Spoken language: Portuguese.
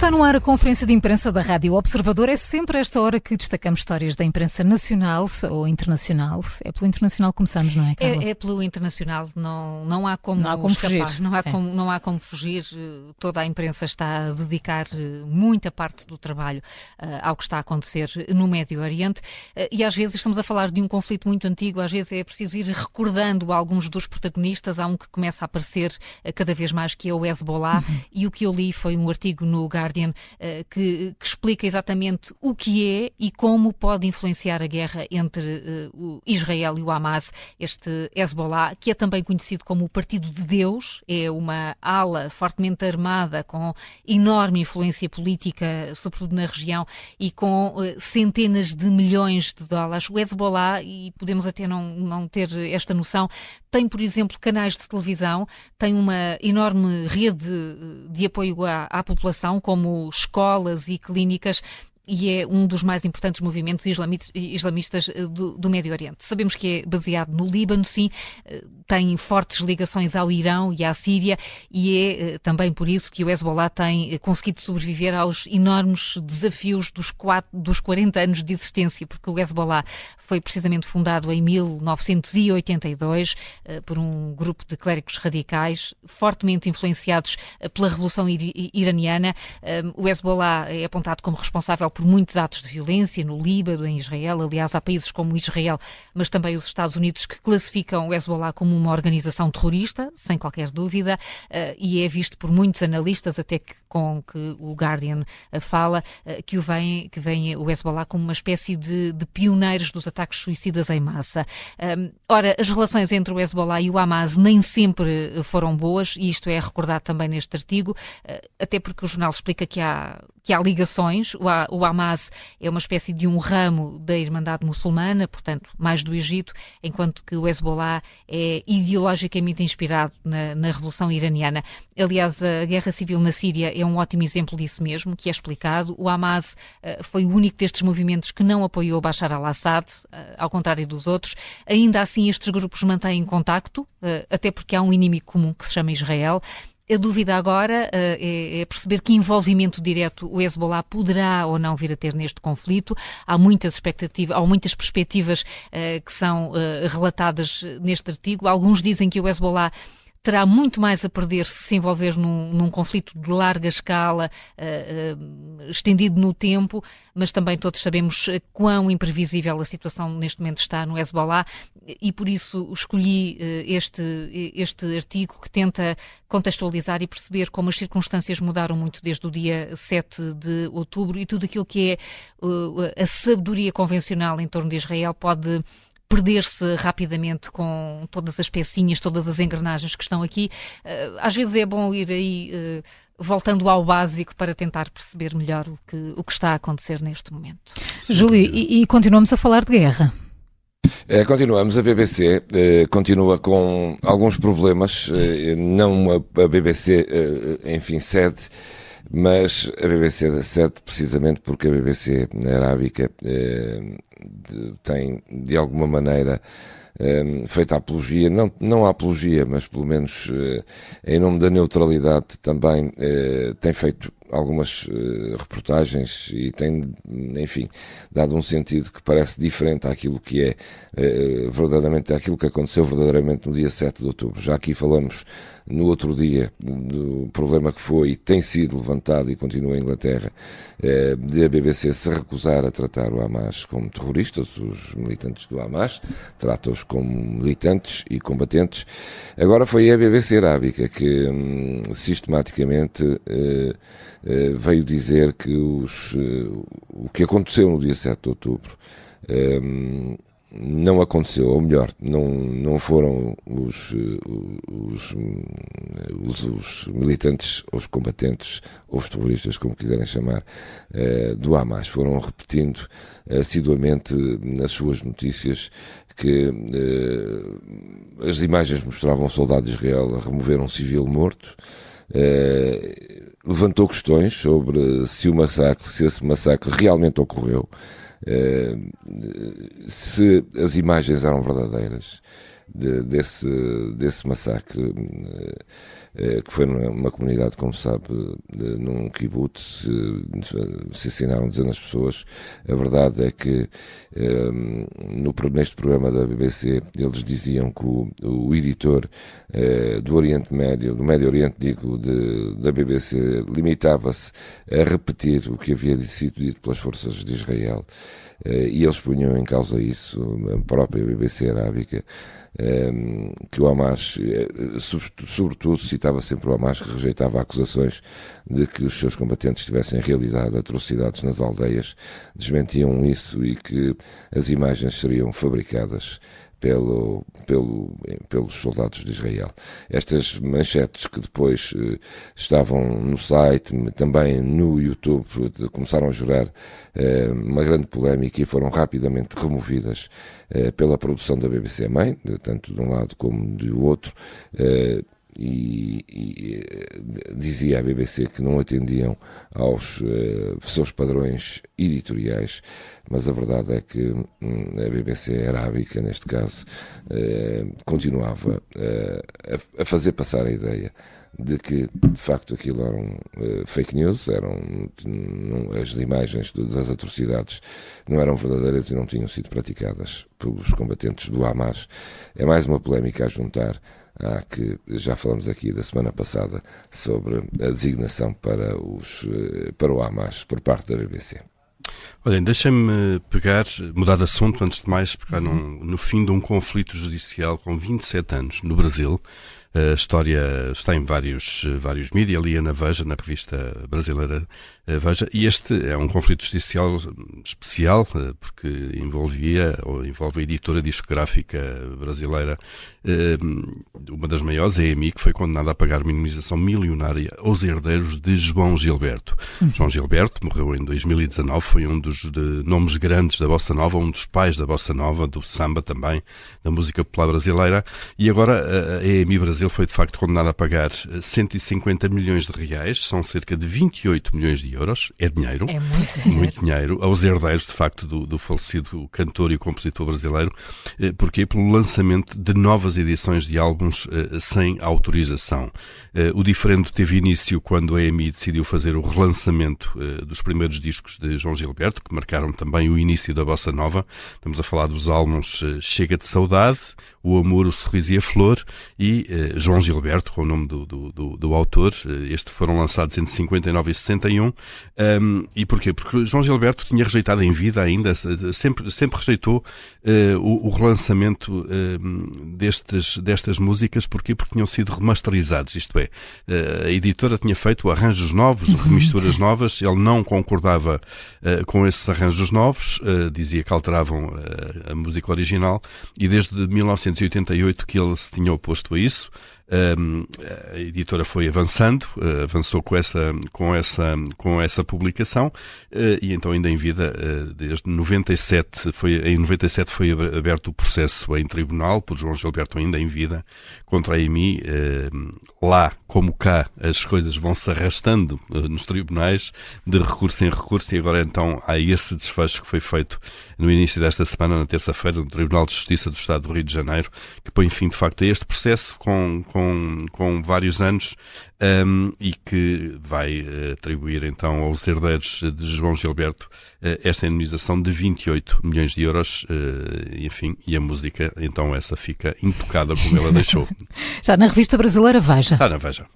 Está no ar a conferência de imprensa da Rádio Observador. É sempre esta hora que destacamos histórias da imprensa nacional ou internacional. É pelo internacional que começamos, não é, Carla? É, é pelo internacional. Não, não há como, não há como escapar. Fugir. Não, há como, não há como fugir. Toda a imprensa está a dedicar eh, muita parte do trabalho uh, ao que está a acontecer no Médio Oriente. Uh, e às vezes estamos a falar de um conflito muito antigo. Às vezes é preciso ir recordando alguns dos protagonistas. Há um que começa a aparecer cada vez mais, que é o Hezbollah. Uhum. E o que eu li foi um artigo no Guardian uh, que, que, explica exatamente o que é e como pode influenciar a guerra entre uh, Israel e o Hamas, este Hezbollah, que é também conhecido como o Partido de Deus, é uma ala fortemente armada com enorme influência política, sobretudo na região, e com uh, centenas de milhões de dólares. O Hezbollah, e podemos até não, não ter esta noção, tem, por exemplo, canais de televisão, tem uma enorme rede de apoio à, à população, como escolas e clínicas e é um dos mais importantes movimentos islamistas eh, do, do, Médio Oriente. Sabemos que é baseado no Líbano, sim, eh, tem fortes ligações ao Irão e à Síria e é eh, também por isso que o Hezbollah tem conseguido sobreviver aos enormes desafios dos, quatro, dos 40 anos de existência, porque o Hezbollah foi precisamente fundado em 1982 por um grupo de clérigos radicais fortemente influenciados pela Revolução Iraniana. O Hezbollah é apontado como responsável por por muitos atos de violência no Líbano, em Israel. Aliás, há países como Israel, mas também os Estados Unidos que classificam o Hezbollah como uma organização terrorista, sem qualquer dúvida, uh, e é visto por muitos analistas, até que com que o Guardian uh, fala, uh, que, o vem, que vem o Hezbollah como uma espécie de, de pioneiros dos ataques suicidas em massa. Ora, as relações entre o Hezbollah e o Hamas nem sempre foram boas, e isto é recordado também neste artigo, até porque o jornal explica que há que há ligações. O Hamas é uma espécie de um ramo da Irmandade Muçulmana, portanto, mais do Egito, enquanto que o Hezbollah é ideologicamente inspirado na, na Revolução Iraniana. Aliás, a guerra civil na Síria é um ótimo exemplo disso mesmo, que é explicado. O Hamas uh, foi o único destes movimentos que não apoiou Bashar al-Assad, uh, ao contrário dos outros. Ainda assim, estes grupos mantêm contacto, uh, até porque há um inimigo comum que se chama Israel. A dúvida agora uh, é, é, perceber que envolvimento direto o Hezbollah poderá ou não vir a ter neste conflito. Há muitas expectativas, há muitas perspectivas uh, que são uh, relatadas neste artigo. Alguns dizem que o Hezbollah terá muito mais a perder se se envolver num, num conflito de larga escala, uh, uh, estendido no tempo, mas também todos sabemos quão imprevisível a situação neste momento está no Hezbollah. E por isso escolhi uh, este, este artigo que tenta contextualizar e perceber como as circunstâncias mudaram muito desde o dia 7 de outubro e tudo aquilo que é a sabedoria convencional em torno de Israel pode perder-se rapidamente com todas as pecinhas, todas as engrenagens que estão aqui. Eh, às vezes é bom ir aí eh, voltando ao básico para tentar perceber melhor o que, o que está a acontecer neste momento. Júlio, e, e continuamos a falar de guerra. É, continuamos. A BBC eh, continua com alguns problemas, eh, não a, a BBC, eh, enfim, sede mas a BBC cede precisamente porque a BBC arábica eh, de, tem, de alguma maneira, eh, feito a apologia, não, não a apologia, mas pelo menos eh, em nome da neutralidade também eh, tem feito algumas uh, reportagens e tem, enfim, dado um sentido que parece diferente àquilo que é uh, verdadeiramente, àquilo que aconteceu verdadeiramente no dia 7 de outubro. Já aqui falamos no outro dia do problema que foi e tem sido levantado e continua em Inglaterra uh, de a BBC se recusar a tratar o Hamas como terroristas, os militantes do Hamas, trata-os como militantes e combatentes. Agora foi a BBC Arábica que um, sistematicamente veio dizer que os, uh, o que aconteceu no dia 7 de outubro um, eh, não aconteceu, ou melhor, não, não foram os, os, os, os militantes, os combatentes, ou os terroristas, como quiserem chamar, do Hamas. Foram repetindo assiduamente nas suas notícias que as imagens mostravam um soldado de Israel a remover um civil morto. Uh, levantou questões sobre se o massacre, se esse massacre realmente ocorreu, eh, se as imagens eram verdadeiras de, desse, desse massacre. eh, que foi numa comunidade, como sabe, num kibbutz, se assinaram dezenas de pessoas. A verdade é que no, neste programa da BBC eles diziam que o, o editor do Oriente Médio, do Médio Oriente, digo, de, da BBC, limitava-se a repetir o que havia sido dito pelas forças de Israel. e eles punham em causa isso, a própria BBC arábica, que o Hamas, eh, sobretudo, citava sempre o Hamas, que rejeitava acusações de que os seus combatentes tivessem realizado atrocidades nas aldeias, desmentiam isso e que as imagens seriam fabricadas pelo, pelo, pelos soldados de Israel. Estas manchetes que depois eh, estavam no site, também no YouTube, começaram a gerar eh, uma grande polémica e foram rapidamente removidas eh, pela produção da BBC Mãe, tanto de um lado como do outro. Eh, e, e, dizia a BBC que não atendiam aos uh, seus padrões editoriais, mas a verdade é que hum, a BBC arábica, neste caso, uh, continuava uh, a, a, fazer passar a ideia de que de facto aquilo eram fake news, eram não, as imagens das atrocidades não eram verdadeiras e não tinham sido praticadas pelos combatentes do Hamas. É mais uma polémica a juntar ah, que já falamos aqui da semana passada sobre a designação para, os, eh, para o Hamas por parte da BBC. Olhem, deixem-me pegar, mudar de assunto antes de mais, pegar no fim de um conflito judicial com 27 anos no Brasil, a história está em vários, vários mídias, ali na Veja, na revista brasileira eh, Veja, e este é um conflito judicial especial, porque envolvia, ou envolve a editora discográfica brasileira, eh, uma das maiores, a EMI, que foi condenada a pagar uma indemnização milionária aos herdeiros de João Gilberto. Uhum. João Gilberto morreu em 2019, foi um dos nomes grandes da Bossa Nova, um dos pais da Bossa Nova, do samba também, da música popular brasileira, e agora a EMI Brasil foi de facto condenado a pagar 150 eh, milhões de reais, são cerca de 28 milhões de euros, é dinheiro, é muito dinheiro, muito dinheiro aos herdeiros de facto do, do falecido cantor e compositor brasileiro, eh, porque pelo lançamento de novas edições de álbuns eh, sem autorização. O diferendo teve início quando a EMI decidiu fazer o relançamento dos primeiros discos de João Gilberto, que marcaram também o início da bossa nova. Estamos a falar dos álbuns Chega de Saudade, O Amor, o Sorriso e a Flor e João Gilberto, com o nome do, do, do, do autor. Eh, este foram lançados entre 59 e 61. Um, e porquê? Porque João Gilberto tinha rejeitado em vida ainda, sempre, sempre rejeitou uh, o, o, relançamento uh, destes, destas músicas. Porquê? Porque tinham sido remasterizados, isto é, uh, a editora tinha feito arranjos novos, uhum, remisturas novas, ele não concordava com esses arranjos novos, dizia que alteravam a música original, e desde 1988 que ele se tinha oposto a isso. A editora foi avançando, uh, avançou com essa, com essa, com essa publicação uh, e então ainda em vida, uh, desde 97, foi, em 97 foi aberto o processo em tribunal por João Gilberto ainda em vida contra a EMI. lá, como cá, as coisas vão se arrastando nos tribunais de recurso em recurso e agora então há esse desfecho que foi feito no início desta semana, na terça-feira, no Tribunal de Justiça do Estado do Rio de Janeiro, que põe fim de facto a este processo com, com com, com vários anos um, e que vai uh, atribuir então aos herdeiros de João Gilberto uh, esta indemnização de 28 milhões de euros, uh, enfim, e a música, então essa fica intocada como ela deixou. Já na revista brasileira Veja. Está na Veja.